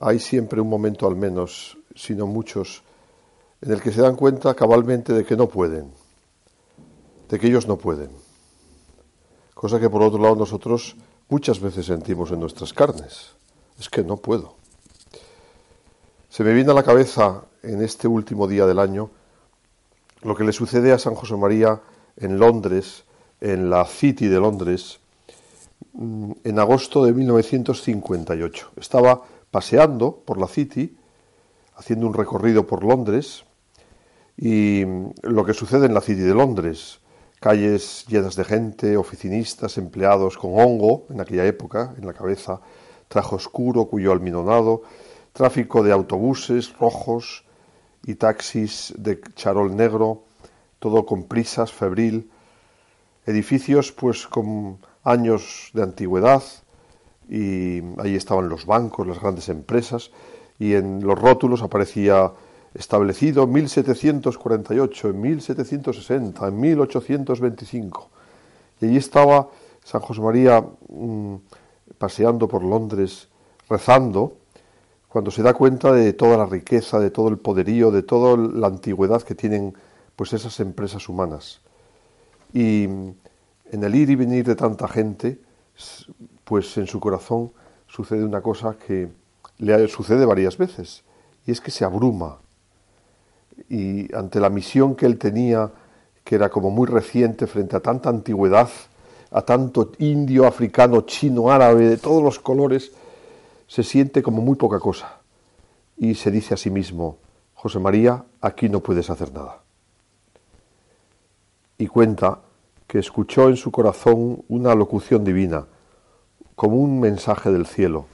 hay siempre un momento al menos, si no muchos, en el que se dan cuenta cabalmente de que no pueden, de que ellos no pueden. Cosa que por otro lado nosotros muchas veces sentimos en nuestras carnes. Es que no puedo. Se me viene a la cabeza en este último día del año lo que le sucede a San José María en Londres, en la City de Londres, mm, en agosto de 1958. Estaba paseando por la City, haciendo un recorrido por Londres, y mm, lo que sucede en la City de Londres, calles llenas de gente, oficinistas, empleados con hongo en aquella época en la cabeza, traje oscuro, cuyo almidonado, tráfico de autobuses rojos y taxis de charol negro, todo con prisas, febril, edificios pues con años de antigüedad y ahí estaban los bancos, las grandes empresas y en los rótulos aparecía establecido en 1748, en 1760, en 1825. Y allí estaba San José María mm, paseando por Londres, rezando, cuando se da cuenta de toda la riqueza, de todo el poderío, de toda la antigüedad que tienen pues esas empresas humanas. Y en el ir y venir de tanta gente, pues en su corazón sucede una cosa que le sucede varias veces, y es que se abruma. Y ante la misión que él tenía, que era como muy reciente frente a tanta antigüedad, a tanto indio, africano, chino, árabe, de todos los colores, se siente como muy poca cosa. Y se dice a sí mismo, José María, aquí no puedes hacer nada. Y cuenta que escuchó en su corazón una locución divina, como un mensaje del cielo.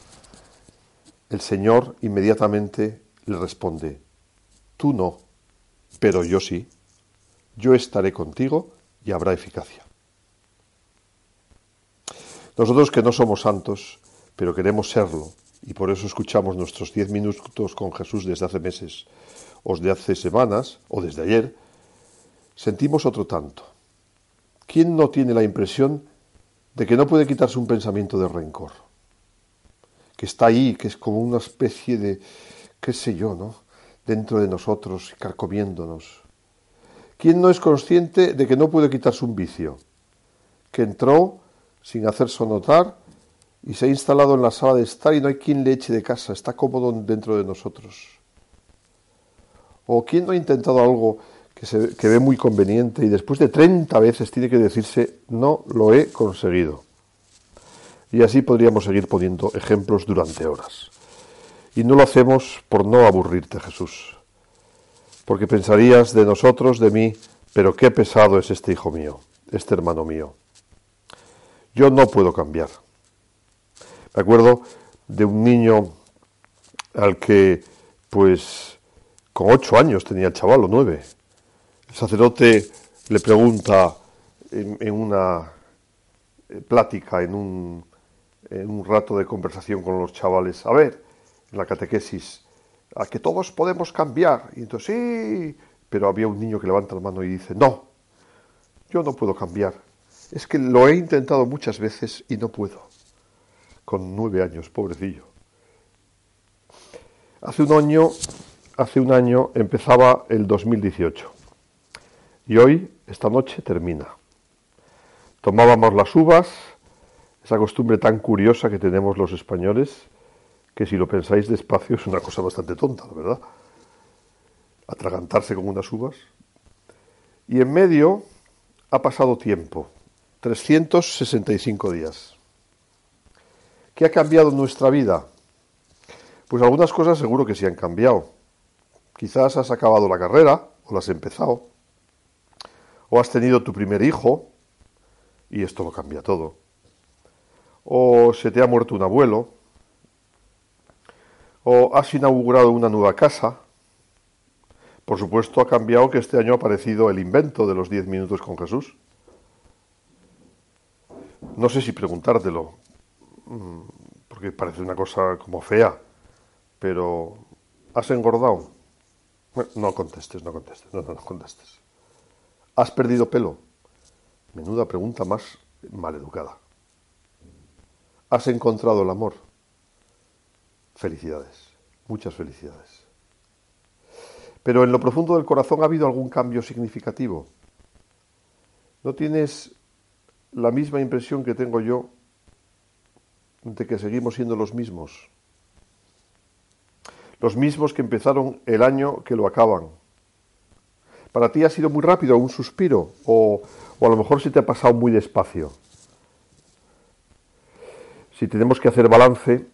El Señor inmediatamente le responde, tú no, pero yo sí, yo estaré contigo y habrá eficacia. Nosotros que no somos santos, pero queremos serlo, y por eso escuchamos nuestros diez minutos con Jesús desde hace meses, o de hace semanas, o desde ayer, sentimos otro tanto. ¿Quién no tiene la impresión de que no puede quitarse un pensamiento de rencor? Que está ahí, que es como una especie de, qué sé yo, ¿no? Dentro de nosotros, carcomiéndonos. ¿Quién no es consciente de que no puede quitarse un vicio? Que entró sin hacerse notar y se ha instalado en la sala de estar y no hay quien le eche de casa, está cómodo dentro de nosotros. O quien no ha intentado algo que, ve muy conveniente y después de 30 veces tiene que decirse no lo he conseguido. Y así podríamos seguir poniendo ejemplos durante horas. Y no lo hacemos por no aburrirte, Jesús. Porque pensarías de nosotros, de mí, pero qué pesado es este hijo mío, este hermano mío. Yo no puedo cambiar. Me acuerdo de un niño al que, pues, con ocho años tenía el chaval, o nueve. El sacerdote le pregunta en, una eh, plática, en un, en un rato de conversación con los chavales, a ver, en la catequesis, a que todos podemos cambiar. Y entonces, sí, pero había un niño que levanta la mano y dice, no, yo no puedo cambiar es que lo he intentado muchas veces y no puedo. Con nueve años, pobrecillo. Hace un año, hace un año empezaba el 2018 y hoy, esta noche, termina. Tomábamos las uvas, esa costumbre tan curiosa que tenemos los españoles, que si lo pensáis despacio es una cosa bastante tonta, la verdad. Atragantarse con unas uvas. Y en medio ha pasado tiempo, 365 días. ¿Qué ha cambiado nuestra vida? Pues algunas cosas seguro que sí han cambiado. Quizás has acabado la carrera o la has empezado. O has tenido tu primer hijo y esto lo cambia todo. O se te ha muerto un abuelo. O has inaugurado una nueva casa. Por supuesto ha cambiado que este año ha aparecido el invento de los 10 minutos con Jesús. No sé si preguntártelo, mm, porque parece una cosa como fea, pero ¿has engordado? no contestes, no contestes, no, no, no contestes. ¿Has perdido pelo? Menuda pregunta más maleducada. ¿Has encontrado el amor? Felicidades, muchas felicidades. Pero en lo profundo del corazón ha habido algún cambio significativo. ¿No tienes la misma impresión que tengo yo de que seguimos siendo los mismos? Los mismos que empezaron el año que lo acaban. Para ti ha sido muy rápido, un suspiro, o, o a lo mejor se te ha pasado muy despacio. Si tenemos que hacer balance,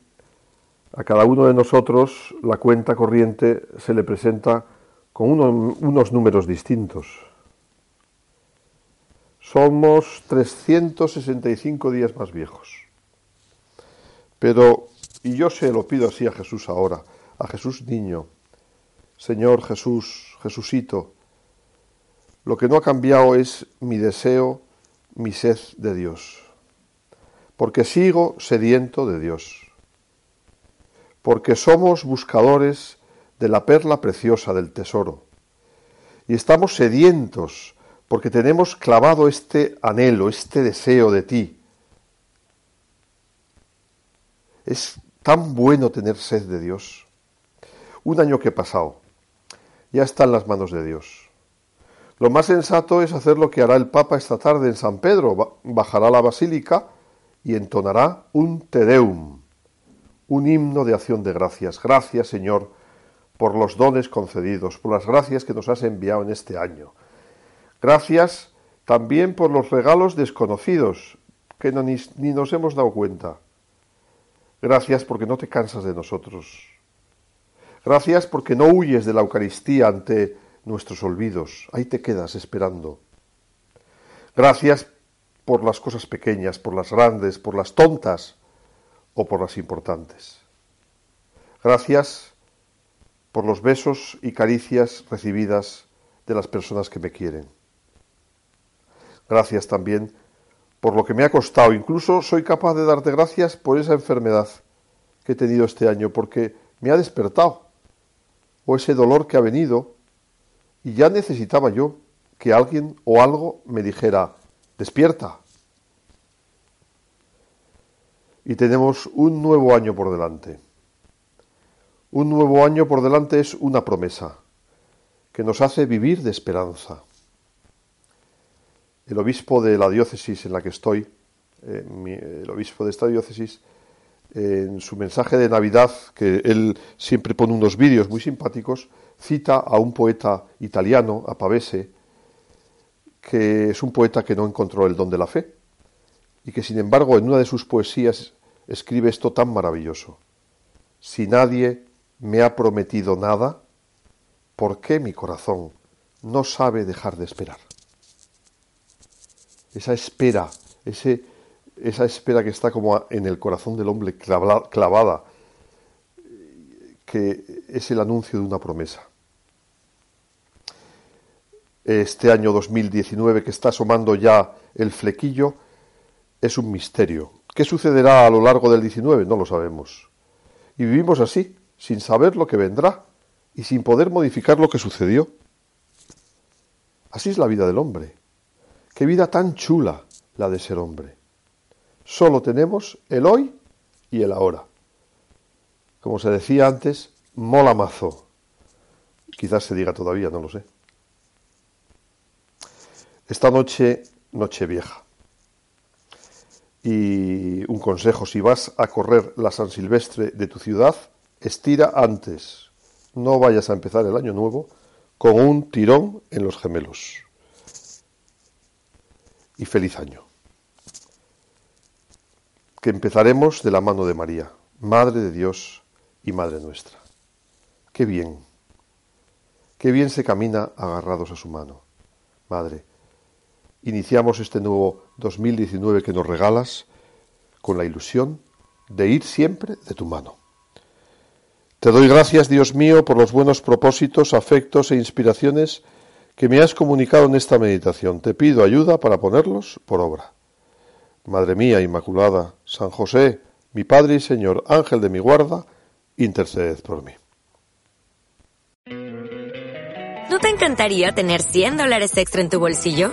a cada uno de nosotros la cuenta corriente se le presenta con unos números distintos. Somos 365 días más viejos. Pero, y yo se lo pido así a Jesús ahora, a Jesús niño, Señor Jesús, Jesucito, lo que no ha cambiado es mi deseo, mi sed de Dios, porque sigo sediento de Dios, porque somos buscadores de la perla preciosa del tesoro, y estamos sedientos porque tenemos clavado este anhelo, este deseo de ti. Es tan bueno tener sed de Dios. Un año que he pasado, ya está en las manos de Dios. Lo más sensato es hacer lo que hará el Papa esta tarde en San Pedro. Bajará la basílica y entonará un Te Deum, un himno de acción de gracias. Gracias, Señor, por los dones concedidos, por las gracias que nos has enviado en este año. Gracias también por los regalos desconocidos que ni nos hemos dado cuenta. Gracias porque no te cansas de nosotros. Gracias porque no huyes de la Eucaristía ante nuestros olvidos. Ahí te quedas esperando. Gracias por las cosas pequeñas, por las grandes, por las tontas o por las importantes. Gracias por los besos y caricias recibidas de las personas que me quieren. Gracias también por lo que me ha costado. Incluso soy capaz de darte gracias por esa enfermedad que he tenido este año, porque me ha despertado. O ese dolor que ha venido y ya necesitaba yo que alguien o algo me dijera, despierta. Y tenemos un nuevo año por delante. Un nuevo año por delante es una promesa que nos hace vivir de esperanza. El obispo de la diócesis en la que estoy, eh, el obispo de esta diócesis, en su mensaje de Navidad, que él siempre pone unos vídeos muy simpáticos, cita a un poeta italiano, a Pavese, que es un poeta que no encontró el don de la fe y que sin embargo en una de sus poesías escribe esto tan maravilloso. Si nadie me ha prometido nada, ¿por qué mi corazón no sabe dejar de esperar? Esa espera, ese, esa espera que está como en el corazón del hombre clavada, que es el anuncio de una promesa este año 2019 que está asomando ya el flequillo es un misterio. ¿Qué sucederá a lo largo del 19? No lo sabemos. Y vivimos así, sin saber lo que vendrá y sin poder modificar lo que sucedió. Así es la vida del hombre. Qué vida tan chula la de ser hombre. Solo tenemos el hoy y el ahora. Como se decía antes, mola mazo. Quizás se diga todavía, no lo sé. Esta noche, noche vieja. Y un consejo, si vas a correr la San Silvestre de tu ciudad, estira antes. No vayas a empezar el año nuevo con un tirón en los gemelos. Y feliz año. Que empezaremos de la mano de María, Madre de Dios y Madre nuestra. Qué bien, qué bien se camina agarrados a su mano. Madre, iniciamos este nuevo 2019 que nos regalas con la ilusión de ir siempre de tu mano. Te doy gracias, Dios mío, por los buenos propósitos, afectos e inspiraciones que me has comunicado en esta meditación. Te pido ayuda para ponerlos por obra. Madre mía Inmaculada, San José, mi Padre y Señor, Ángel de mi guarda, interceded por mí. ¿No te encantaría tener 100 dólares extra en tu bolsillo?